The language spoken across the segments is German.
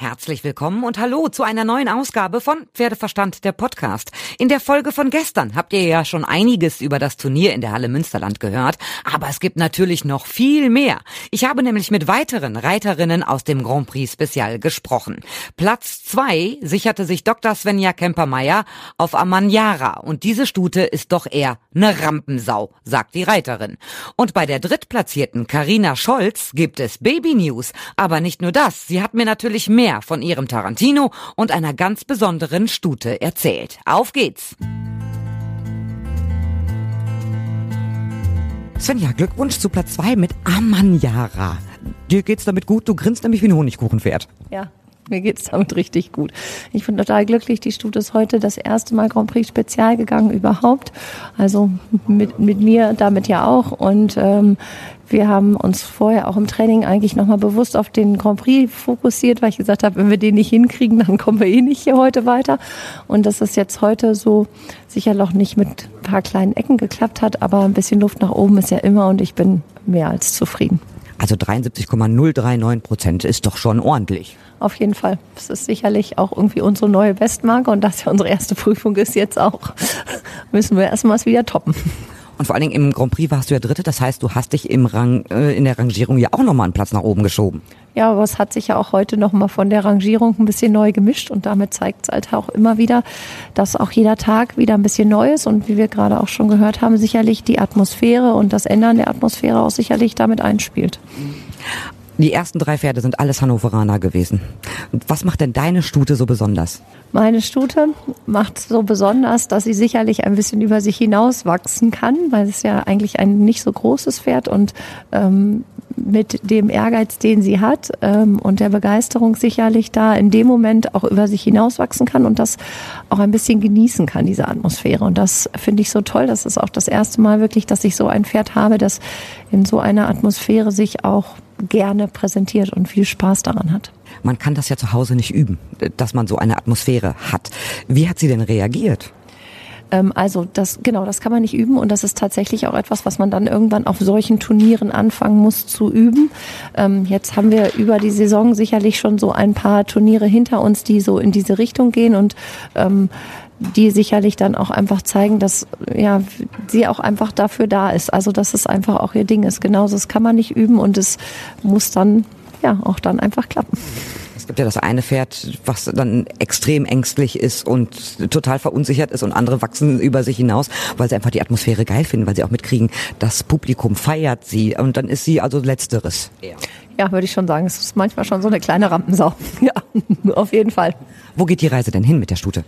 Herzlich willkommen und hallo zu einer neuen Ausgabe von Pferdeverstand der Podcast. In der Folge von gestern habt ihr ja schon einiges über das Turnier in der Halle Münsterland gehört, aber es gibt natürlich noch viel mehr. Ich habe nämlich mit weiteren Reiterinnen aus dem Grand Prix Spezial gesprochen. Platz zwei sicherte sich Dr. Svenja Kempermeier auf Amanjara und diese Stute ist doch eher eine Rampensau, sagt die Reiterin. Und bei der drittplatzierten Karina Scholz gibt es Baby News, aber nicht nur das, sie hat mir natürlich mehr mehr von ihrem Tarantino und einer ganz besonderen Stute erzählt. Auf geht's! Svenja, Glückwunsch zu Platz 2 mit Amanjara. Dir geht's damit gut, du grinst nämlich wie ein Honigkuchenpferd. Ja, mir geht's damit richtig gut. Ich bin total glücklich. Die Stute ist heute das erste Mal Grand Prix Spezial gegangen überhaupt. Also mit, mit mir damit ja auch. Und ähm, wir haben uns vorher auch im Training eigentlich nochmal bewusst auf den Grand Prix fokussiert, weil ich gesagt habe, wenn wir den nicht hinkriegen, dann kommen wir eh nicht hier heute weiter. Und dass es jetzt heute so sicher noch nicht mit ein paar kleinen Ecken geklappt hat, aber ein bisschen Luft nach oben ist ja immer und ich bin mehr als zufrieden. Also 73,039 Prozent ist doch schon ordentlich. Auf jeden Fall. Das ist sicherlich auch irgendwie unsere neue Bestmarke und das ja unsere erste Prüfung ist jetzt auch, müssen wir erstmals wieder toppen. Und vor allen Dingen im Grand Prix warst du ja Dritte, das heißt, du hast dich im Rang, äh, in der Rangierung ja auch nochmal einen Platz nach oben geschoben. Ja, aber es hat sich ja auch heute nochmal von der Rangierung ein bisschen neu gemischt und damit zeigt es halt auch immer wieder, dass auch jeder Tag wieder ein bisschen neu ist und wie wir gerade auch schon gehört haben, sicherlich die Atmosphäre und das Ändern der Atmosphäre auch sicherlich damit einspielt. Die ersten drei Pferde sind alles Hannoveraner gewesen. Was macht denn deine Stute so besonders? Meine Stute macht so besonders, dass sie sicherlich ein bisschen über sich hinaus wachsen kann, weil es ja eigentlich ein nicht so großes Pferd und ähm, mit dem Ehrgeiz, den sie hat ähm, und der Begeisterung sicherlich da in dem Moment auch über sich hinauswachsen kann und das auch ein bisschen genießen kann, diese Atmosphäre. Und das finde ich so toll. Das ist auch das erste Mal wirklich, dass ich so ein Pferd habe, das in so einer Atmosphäre sich auch gerne präsentiert und viel Spaß daran hat. Man kann das ja zu Hause nicht üben, dass man so eine Atmosphäre hat. Wie hat sie denn reagiert? Ähm, also das genau, das kann man nicht üben und das ist tatsächlich auch etwas, was man dann irgendwann auf solchen Turnieren anfangen muss zu üben. Ähm, jetzt haben wir über die Saison sicherlich schon so ein paar Turniere hinter uns, die so in diese Richtung gehen und ähm, die sicherlich dann auch einfach zeigen, dass ja sie auch einfach dafür da ist. Also dass es einfach auch ihr Ding ist. Genauso, das kann man nicht üben und es muss dann ja auch dann einfach klappen. Es gibt ja das eine Pferd, was dann extrem ängstlich ist und total verunsichert ist und andere wachsen über sich hinaus, weil sie einfach die Atmosphäre geil finden, weil sie auch mitkriegen, das Publikum feiert sie und dann ist sie also letzteres. Ja, würde ich schon sagen. Es ist manchmal schon so eine kleine Rampensau. Ja, auf jeden Fall. Wo geht die Reise denn hin mit der Stute?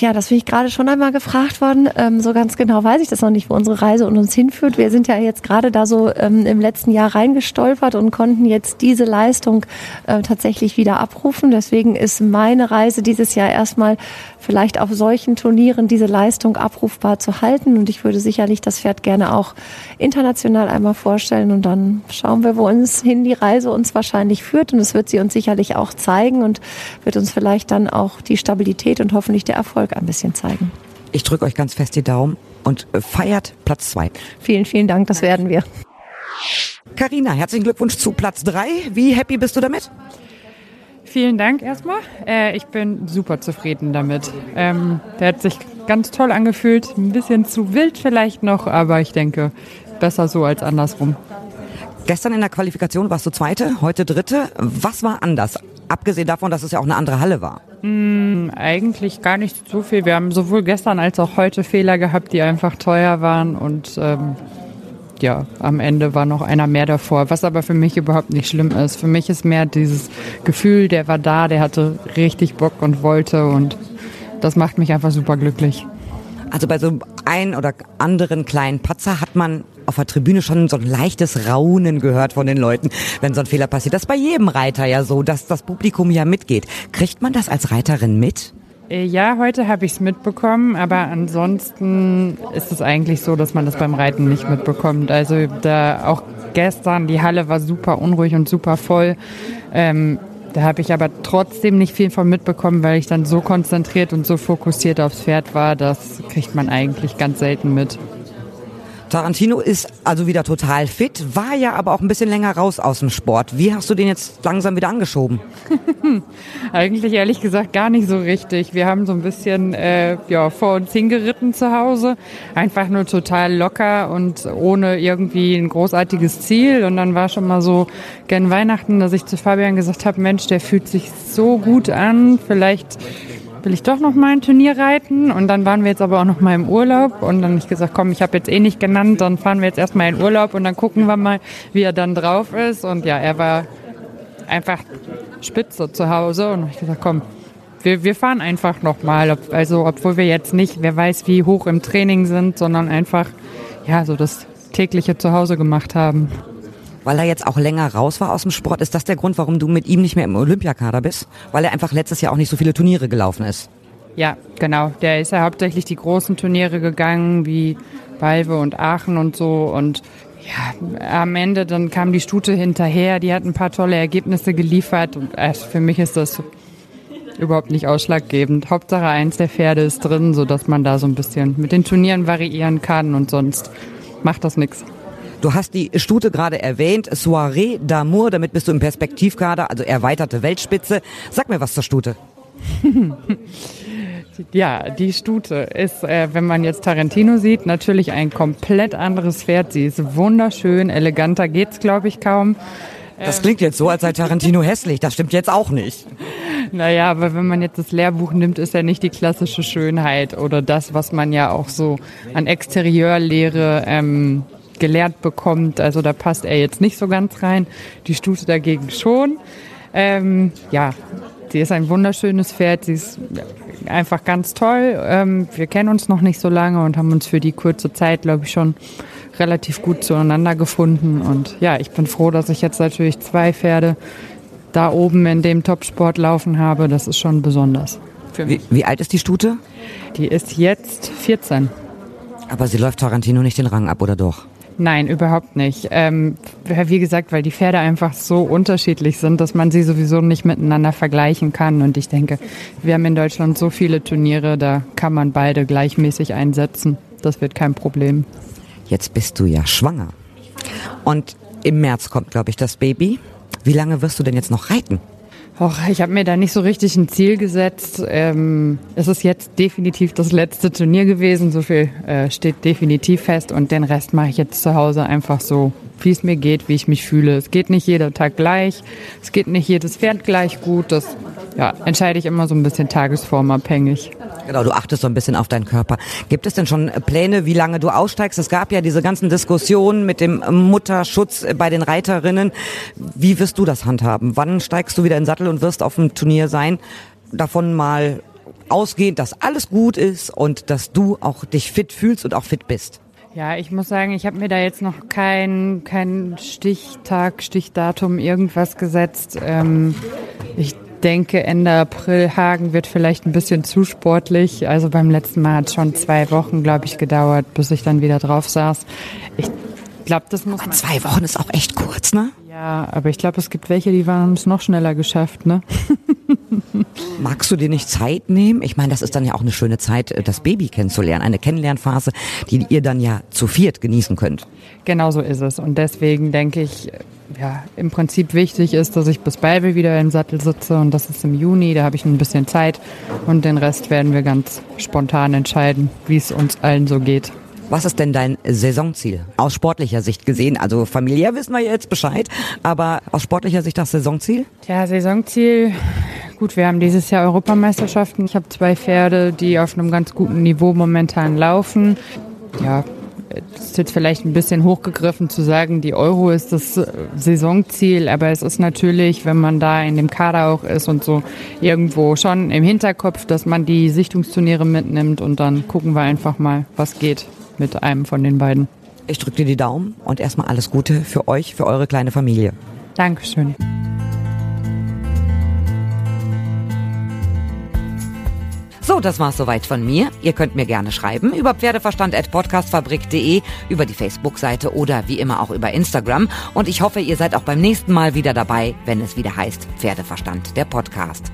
Ja, das bin ich gerade schon einmal gefragt worden. Ähm, so ganz genau weiß ich das noch nicht, wo unsere Reise und uns hinführt. Wir sind ja jetzt gerade da so ähm, im letzten Jahr reingestolpert und konnten jetzt diese Leistung äh, tatsächlich wieder abrufen. Deswegen ist meine Reise dieses Jahr erstmal vielleicht auf solchen Turnieren diese Leistung abrufbar zu halten. Und ich würde sicherlich das Pferd gerne auch international einmal vorstellen. Und dann schauen wir, wo uns hin die Reise uns wahrscheinlich führt. Und es wird sie uns sicherlich auch zeigen und wird uns vielleicht dann auch die Stabilität und hoffentlich der Erfolg ein bisschen zeigen. Ich drücke euch ganz fest die Daumen und äh, feiert Platz zwei. Vielen, vielen Dank, das werden wir. Karina, herzlichen Glückwunsch zu Platz drei. Wie happy bist du damit? Vielen Dank erstmal. Äh, ich bin super zufrieden damit. Ähm, der hat sich ganz toll angefühlt. Ein bisschen zu wild vielleicht noch, aber ich denke, besser so als andersrum. Gestern in der Qualifikation warst du Zweite, heute Dritte. Was war anders? Abgesehen davon, dass es ja auch eine andere Halle war. Mm, eigentlich gar nicht so viel. Wir haben sowohl gestern als auch heute Fehler gehabt, die einfach teuer waren und ähm, ja, am Ende war noch einer mehr davor, was aber für mich überhaupt nicht schlimm ist. Für mich ist mehr dieses Gefühl, der war da, der hatte richtig Bock und wollte und das macht mich einfach super glücklich. Also bei so ein oder anderen kleinen Patzer hat man auf der Tribüne schon so ein leichtes Raunen gehört von den Leuten, wenn so ein Fehler passiert. Das ist bei jedem Reiter ja so, dass das Publikum ja mitgeht. Kriegt man das als Reiterin mit? Äh, ja, heute habe ich es mitbekommen, aber ansonsten ist es eigentlich so, dass man das beim Reiten nicht mitbekommt. Also da auch gestern, die Halle war super unruhig und super voll. Ähm, da habe ich aber trotzdem nicht viel von mitbekommen, weil ich dann so konzentriert und so fokussiert aufs Pferd war, das kriegt man eigentlich ganz selten mit. Tarantino ist also wieder total fit, war ja aber auch ein bisschen länger raus aus dem Sport. Wie hast du den jetzt langsam wieder angeschoben? Eigentlich ehrlich gesagt gar nicht so richtig. Wir haben so ein bisschen äh, ja, vor uns hingeritten zu Hause. Einfach nur total locker und ohne irgendwie ein großartiges Ziel. Und dann war schon mal so gern Weihnachten, dass ich zu Fabian gesagt habe, Mensch, der fühlt sich so gut an. Vielleicht will ich doch noch mal ein Turnier reiten. Und dann waren wir jetzt aber auch noch mal im Urlaub. Und dann habe ich gesagt, komm, ich habe jetzt eh nicht genannt, dann fahren wir jetzt erstmal in Urlaub und dann gucken wir mal, wie er dann drauf ist. Und ja, er war einfach spitze zu Hause. Und ich gesagt, komm, wir, wir fahren einfach noch mal. Also obwohl wir jetzt nicht, wer weiß, wie hoch im Training sind, sondern einfach ja so das tägliche Zuhause gemacht haben weil er jetzt auch länger raus war aus dem Sport. Ist das der Grund, warum du mit ihm nicht mehr im Olympiakader bist? Weil er einfach letztes Jahr auch nicht so viele Turniere gelaufen ist. Ja, genau. Der ist ja hauptsächlich die großen Turniere gegangen, wie Balve und Aachen und so. Und ja, am Ende dann kam die Stute hinterher, die hat ein paar tolle Ergebnisse geliefert. Und äh, für mich ist das überhaupt nicht ausschlaggebend. Hauptsache eins der Pferde ist drin, sodass man da so ein bisschen mit den Turnieren variieren kann und sonst macht das nichts. Du hast die Stute gerade erwähnt, Soirée d'Amour, damit bist du im Perspektivkader, also erweiterte Weltspitze. Sag mir was zur Stute. Ja, die Stute ist, äh, wenn man jetzt Tarantino sieht, natürlich ein komplett anderes Pferd. Sie ist wunderschön, eleganter geht's, glaube ich, kaum. Das klingt jetzt so, als sei Tarantino hässlich. Das stimmt jetzt auch nicht. Naja, aber wenn man jetzt das Lehrbuch nimmt, ist er nicht die klassische Schönheit oder das, was man ja auch so an Exterieurlehre ähm, gelernt bekommt. Also da passt er jetzt nicht so ganz rein. Die Stute dagegen schon. Ähm, ja, sie ist ein wunderschönes Pferd. Sie ist einfach ganz toll. Ähm, wir kennen uns noch nicht so lange und haben uns für die kurze Zeit, glaube ich, schon relativ gut zueinander gefunden. Und ja, ich bin froh, dass ich jetzt natürlich zwei Pferde da oben in dem Topsport laufen habe. Das ist schon besonders. Wie, wie alt ist die Stute? Die ist jetzt 14. Aber sie läuft Tarantino nicht den Rang ab, oder doch? Nein, überhaupt nicht. Ähm, wie gesagt, weil die Pferde einfach so unterschiedlich sind, dass man sie sowieso nicht miteinander vergleichen kann. Und ich denke, wir haben in Deutschland so viele Turniere, da kann man beide gleichmäßig einsetzen. Das wird kein Problem. Jetzt bist du ja schwanger. Und im März kommt, glaube ich, das Baby. Wie lange wirst du denn jetzt noch reiten? Och, ich habe mir da nicht so richtig ein Ziel gesetzt. Ähm, es ist jetzt definitiv das letzte Turnier gewesen. So viel äh, steht definitiv fest. Und den Rest mache ich jetzt zu Hause einfach so, wie es mir geht, wie ich mich fühle. Es geht nicht jeder Tag gleich. Es geht nicht jedes Pferd gleich gut. Das ja, entscheide ich immer so ein bisschen tagesformabhängig. Genau, du achtest so ein bisschen auf deinen Körper. Gibt es denn schon Pläne, wie lange du aussteigst? Es gab ja diese ganzen Diskussionen mit dem Mutterschutz bei den Reiterinnen. Wie wirst du das handhaben? Wann steigst du wieder in den Sattel und wirst auf dem Turnier sein? Davon mal ausgehend, dass alles gut ist und dass du auch dich fit fühlst und auch fit bist. Ja, ich muss sagen, ich habe mir da jetzt noch kein, kein Stichtag, Stichdatum, irgendwas gesetzt. Ähm, ich denke, Ende April Hagen wird vielleicht ein bisschen zu sportlich. Also beim letzten Mal hat es schon zwei Wochen, glaube ich, gedauert, bis ich dann wieder drauf saß. Ich glaube, das muss aber Zwei Wochen ist auch echt kurz, ne? Ja, aber ich glaube, es gibt welche, die haben es noch schneller geschafft, ne? Magst du dir nicht Zeit nehmen? Ich meine, das ist dann ja auch eine schöne Zeit, äh, das Baby kennenzulernen, eine Kennenlernphase, die ihr dann ja zu viert genießen könnt. Genau so ist es. Und deswegen denke ich, ja, im Prinzip wichtig ist, dass ich bis Balbe wieder im Sattel sitze und das ist im Juni, da habe ich ein bisschen Zeit und den Rest werden wir ganz spontan entscheiden, wie es uns allen so geht. Was ist denn dein Saisonziel? Aus sportlicher Sicht gesehen, also familiär wissen wir jetzt Bescheid, aber aus sportlicher Sicht das Saisonziel? Ja, Saisonziel, gut, wir haben dieses Jahr Europameisterschaften. Ich habe zwei Pferde, die auf einem ganz guten Niveau momentan laufen. Ja, es ist jetzt vielleicht ein bisschen hochgegriffen zu sagen, die Euro ist das Saisonziel, aber es ist natürlich, wenn man da in dem Kader auch ist und so irgendwo schon im Hinterkopf, dass man die Sichtungsturniere mitnimmt und dann gucken wir einfach mal, was geht mit einem von den beiden. Ich drücke dir die Daumen und erstmal alles Gute für euch, für eure kleine Familie. Dankeschön. So, das war's soweit von mir. Ihr könnt mir gerne schreiben über pferdeverstand.podcastfabrik.de, über die Facebook-Seite oder wie immer auch über Instagram. Und ich hoffe, ihr seid auch beim nächsten Mal wieder dabei, wenn es wieder heißt Pferdeverstand, der Podcast.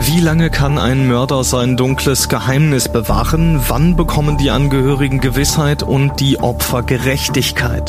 Wie lange kann ein Mörder sein dunkles Geheimnis bewahren? Wann bekommen die Angehörigen Gewissheit und die Opfer Gerechtigkeit?